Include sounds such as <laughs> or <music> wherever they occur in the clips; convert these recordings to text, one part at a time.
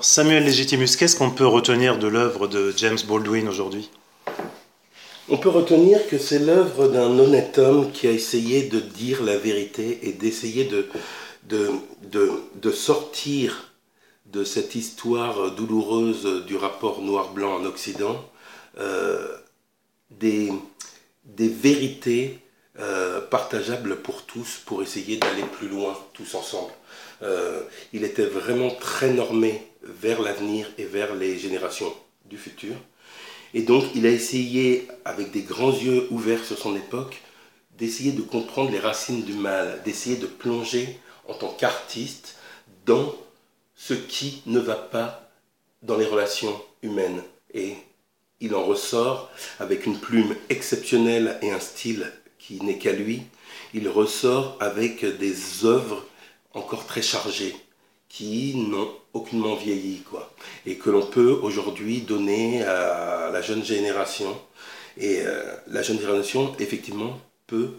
Samuel Legitimus, qu'est-ce qu'on peut retenir de l'œuvre de James Baldwin aujourd'hui? On peut retenir que c'est l'œuvre d'un honnête homme qui a essayé de dire la vérité et d'essayer de, sortir de cette histoire douloureuse du rapport noir-blanc en Occident euh, des, des vérités euh, partageables pour tous pour essayer d'aller plus loin tous ensemble. Euh, il était vraiment très normé vers l'avenir et vers les générations du futur. Et donc il a essayé, avec des grands yeux ouverts sur son époque, d'essayer de comprendre les racines du mal, d'essayer de plonger en tant qu'artiste dans ce qui ne va pas dans les relations humaines. Et il en ressort avec une plume exceptionnelle et un style qui n'est qu'à lui. Il ressort avec des œuvres encore très chargées, qui n'ont aucunement vieilli, quoi. Et que l'on peut aujourd'hui donner à la jeune génération. Et euh, la jeune génération, effectivement, peut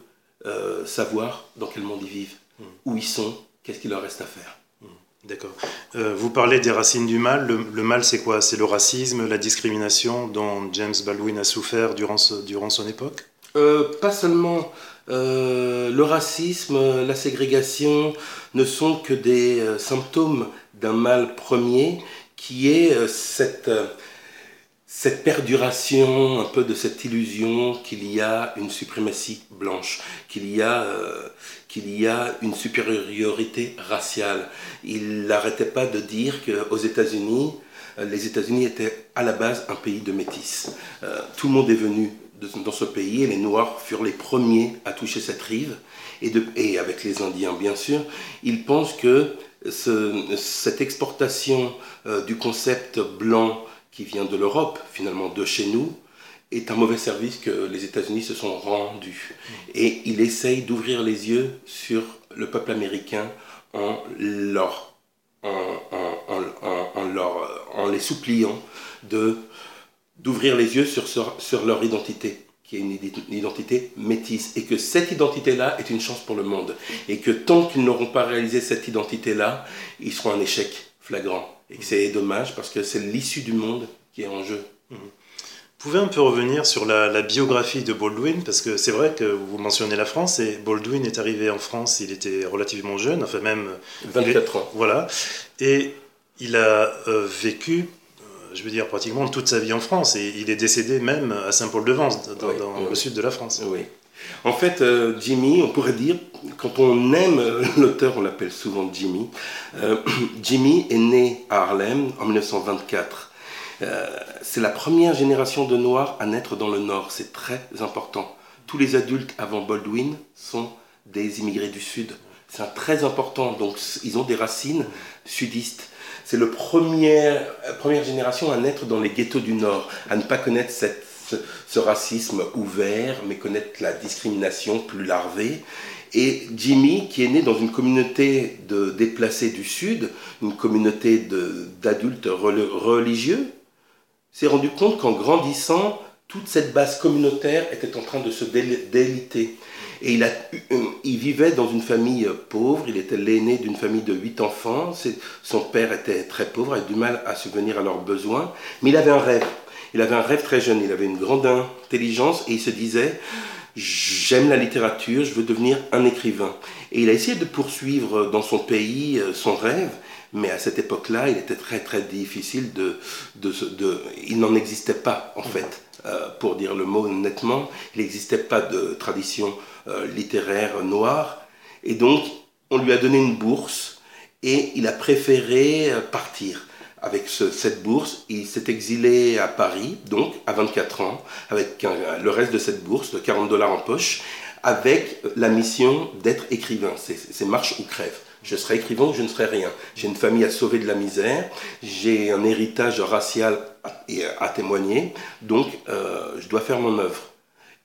euh, savoir dans quel monde ils vivent, hmm. où ils sont, qu'est-ce qu'il leur reste à faire. Hmm. D'accord. Euh, vous parlez des racines du mal. Le, mal, c'est quoi? C'est le racisme, la discrimination dont James Baldwin a souffert durant, durant son époque? Pas seulement euh, le racisme, la ségrégation ne sont que des euh, symptômes d'un mal premier qui est euh, cette, cette perduration, un peu de cette illusion qu'il y a une suprématie blanche, qu'il y a, qu'il y a une supériorité raciale. Il n'arrêtait pas de dire qu'aux États-Unis, les États-Unis étaient à la base un pays de métis. tout le monde est venu dans ce pays et les Noirs furent les premiers à toucher cette rive, et, avec les Indiens bien sûr. Ils pensent que cette exportation euh, du concept blanc qui vient de l'Europe, finalement de chez nous, est un mauvais service que les États-Unis se sont rendus. Et il essaye d'ouvrir les yeux sur le peuple américain en, leur, en, en, leur, en les suppliant d'ouvrir les yeux sur, sur, leur identité, qui une identité métisse, et que cette identité-là est une chance pour le monde, et que tant qu'ils n'auront pas réalisé cette identité-là, ils seront un échec flagrant. Et que c'est dommage parce que c'est l'issue du monde qui est en jeu. Mmh. Vous pouvez un peu revenir sur la, biographie de Baldwin, parce que c'est vrai que vous mentionnez la France, et Baldwin est arrivé en France, il était relativement jeune, enfin même... 24 ans. Voilà. Et il a euh, vécu je veux dire, pratiquement toute sa vie en France. Et il est décédé même à Saint-Paul-de-Vence, dans, le sud de la France. Oui. En fait, euh, Jimmy, on pourrait dire, quand on aime l'auteur, on l'appelle souvent Jimmy. Euh, <clears throat> Jimmy est né à Harlem en 1924. Euh, c'est la première génération de Noirs à naître dans le Nord. C'est très important. Tous les adultes avant Baldwin sont des immigrés du Sud. C'est très important. Donc, ils ont des racines sudistes c'est la première, première génération à naître dans les ghettos du Nord, à ne pas connaître cette, ce, racisme ouvert, mais connaître la discrimination plus larvée. Et Jimmy, qui est né dans une communauté de déplacés du Sud, une communauté d'adultes religieux, s'est rendu compte qu'en grandissant, toute cette base communautaire était en train de se déliter. Et euh, il vivait dans une famille pauvre, il était l'aîné d'une famille de huit enfants, son père était très pauvre, avait du mal à subvenir à leurs besoins, mais il avait un rêve. Il avait un rêve très jeune, il avait une grande intelligence et il se disait, j'aime la littérature, je veux devenir un écrivain. Et il a essayé de poursuivre dans son pays euh, son rêve, mais à cette époque-là, il était très très difficile de... de, de il n'en existait pas en fait. Euh, pour dire le mot nettement, il n'existait pas de tradition euh, littéraire noire. Et donc, on lui a donné une bourse et il a préféré euh, partir. Avec cette bourse, il s'est exilé à Paris, donc à 24 ans, avec le reste de cette bourse, de 40 dollars en poche, avec la mission d'être écrivain. C'est marche ou crève. Je serai écrivain ou je ne serai rien. J'ai une famille à sauver de la misère, j'ai un héritage racial à, témoigner, donc euh, je dois faire mon œuvre.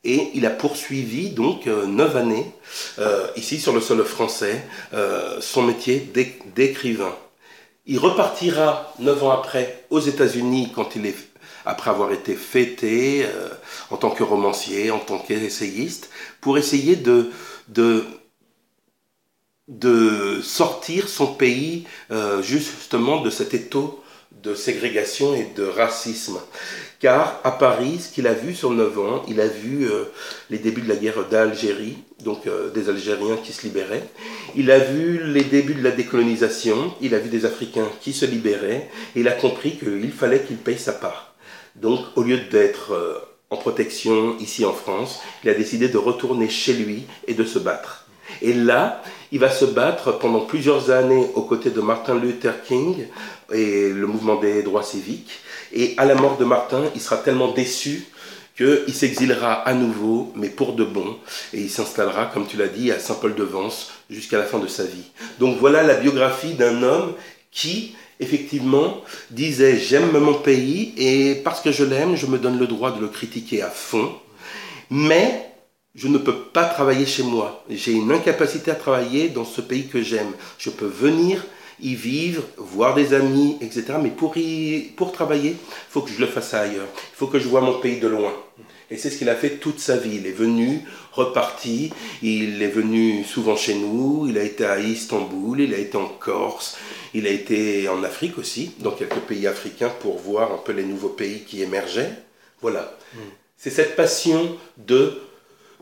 Et il a poursuivi donc euh, neuf années, euh, ici sur le sol français, euh, son métier d'écrivain. Il repartira neuf ans après aux États-Unis quand il est après avoir été fêté en tant que romancier, en tant qu'essayiste, pour essayer de, de, de sortir son pays justement de cet étau de ségrégation et de racisme. Car à Paris, ce qu'il a vu sur 9 ans, il a vu euh, les débuts de la guerre d'Algérie, donc euh, des Algériens qui se libéraient. Il a vu les débuts de la décolonisation, il a vu des Africains qui se libéraient, et il a compris qu'il fallait qu'il paye sa part. Donc au lieu d'être euh, en protection ici en France, il a décidé de retourner chez lui et de se battre. Et là, il va se battre pendant plusieurs années aux côtés de Martin Luther King et le mouvement des droits civiques. Et à la mort de Martin, il sera tellement déçu qu'il s'exilera à nouveau, mais pour de bon, et il s'installera, comme tu l'as dit, à Saint-Paul-de-Vence jusqu'à la fin de sa vie. Donc voilà la biographie d'un homme qui, effectivement, disait j'aime mon pays et parce que je l'aime, je me donne le droit de le critiquer à fond, mais je ne peux pas travailler chez moi. J'ai une incapacité à travailler dans ce pays que j'aime. Je peux venir y vivre, voir des amis, etc. Mais pour, y, pour travailler, il faut que je le fasse ailleurs. Il faut que je vois mon pays de loin. Et c'est ce qu'il a fait toute sa vie. Il est venu, reparti, il est venu souvent chez nous, il a été à Istanbul, il a été en Corse, il a été en Afrique aussi, dans quelques pays africains pour voir un peu les nouveaux pays qui émergeaient. Voilà. Mm. C'est cette passion de,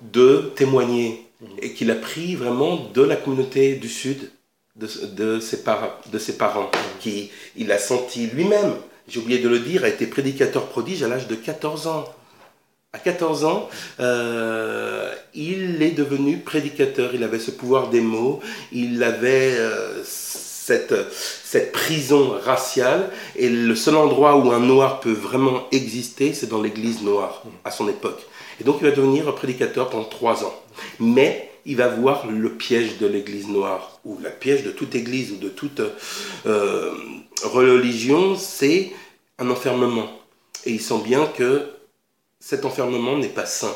de témoigner et qu'il a pris vraiment de la communauté du Sud, de, de, ses, de ses parents, qui il a senti lui-même, j'ai oublié de le dire, a été prédicateur prodige à l'âge de 14 ans. À 14 ans, euh, il est devenu prédicateur. Il avait ce pouvoir des mots. Il avait euh, cette, cette prison raciale. Et le seul endroit où un noir peut vraiment exister, c'est dans l'église noire, à son époque. Et donc, il va devenir prédicateur pendant trois ans. Mais il va voir le piège de l'église noire, ou la piège de toute église ou de toute euh, religion, c'est un enfermement. Et il sent bien que cet enfermement n'est pas sain.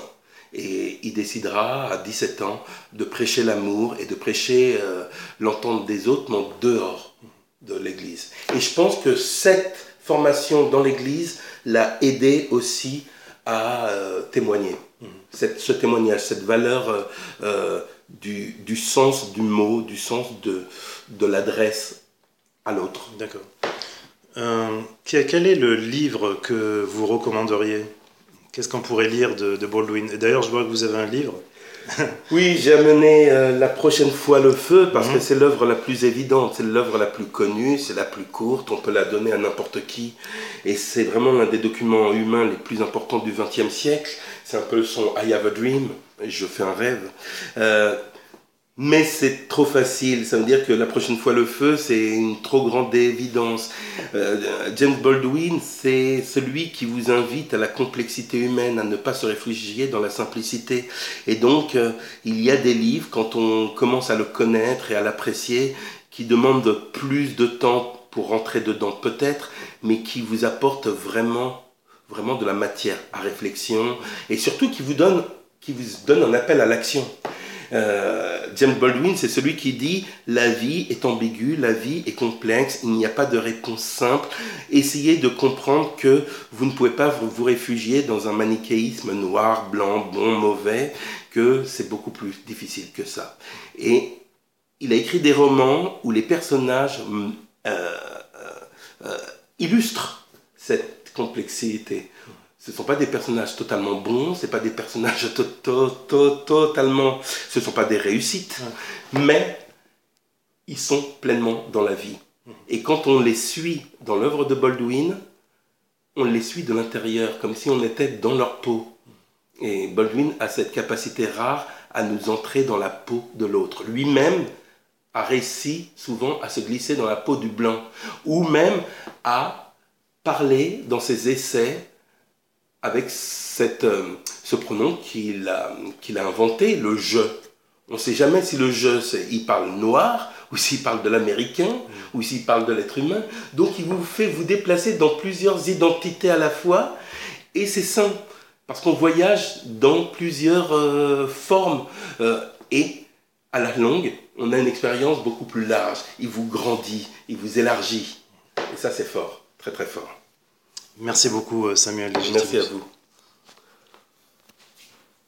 Et il décidera à 17 ans de prêcher l'amour et de prêcher euh, l'entente des autres, mais dehors de l'Église. Et je pense que cette formation dans l'Église l'a aidé aussi à euh, témoigner. Ce témoignage, cette valeur euh, du, sens du mot, du sens de l'adresse à l'autre. D'accord. quel est le livre que vous recommanderiez? Qu'est-ce qu'on pourrait lire de, Baldwin? D'ailleurs, je vois que vous avez un livre. <laughs> oui, j'ai amené euh, la prochaine fois le feu parce mhm. que c'est l'œuvre la plus évidente, c'est l'œuvre la plus connue, c'est la plus courte, on peut la donner à n'importe qui. Et c'est vraiment l'un des documents humains les plus importants du XXe siècle. C'est un peu son I have a dream, je fais un rêve. Euh, mais c'est trop facile. Ça veut dire que la prochaine fois le feu, c'est une trop grande évidence. Euh, James Baldwin, c'est celui qui vous invite à la complexité humaine, à ne pas se réfugier dans la simplicité. Et donc, euh, il y a des livres, quand on commence à le connaître et à l'apprécier, qui demandent plus de temps pour rentrer dedans, peut-être, mais qui vous apportent vraiment, vraiment de la matière à réflexion et surtout qui vous donne, qui vous donne un appel à l'action. Euh, James Baldwin, c'est celui qui dit la vie est ambiguë, la vie est complexe, il n'y a pas de réponse simple. Essayez de comprendre que vous ne pouvez pas vous réfugier dans un manichéisme noir, blanc, bon, mauvais, que c'est beaucoup plus difficile que ça. Et il a écrit des romans où les personnages euh, euh, euh illustrent cette complexité. Ce ne sont pas des personnages totalement bons, ce pas des personnages <laughs> totalement... Ce ne sont pas des réussites, mais ils sont pleinement dans la vie. Et quand on les suit dans l'œuvre de Baldwin, on les suit de l'intérieur, comme si on était dans leur peau. Et Baldwin a cette capacité rare à nous entrer dans la peau de l'autre. Lui-même a réussi souvent à se glisser dans la peau du blanc, ou même à parler dans ses essais avec cette, euh, ce pronom qu'il a, qu'il a inventé, le je. On ne sait jamais si le je, il parle noir, ou s'il parle de l'américain, mm. ou s'il parle de l'être humain. Donc il vous fait vous déplacer dans plusieurs identités à la fois, et c'est sain, parce qu'on voyage dans plusieurs euh, formes, euh, et à la longue, on a une expérience beaucoup plus large. Il vous grandit, il vous élargit. Et ça, c'est fort, très très fort. Merci beaucoup, euh, Samuel. Merci à vous.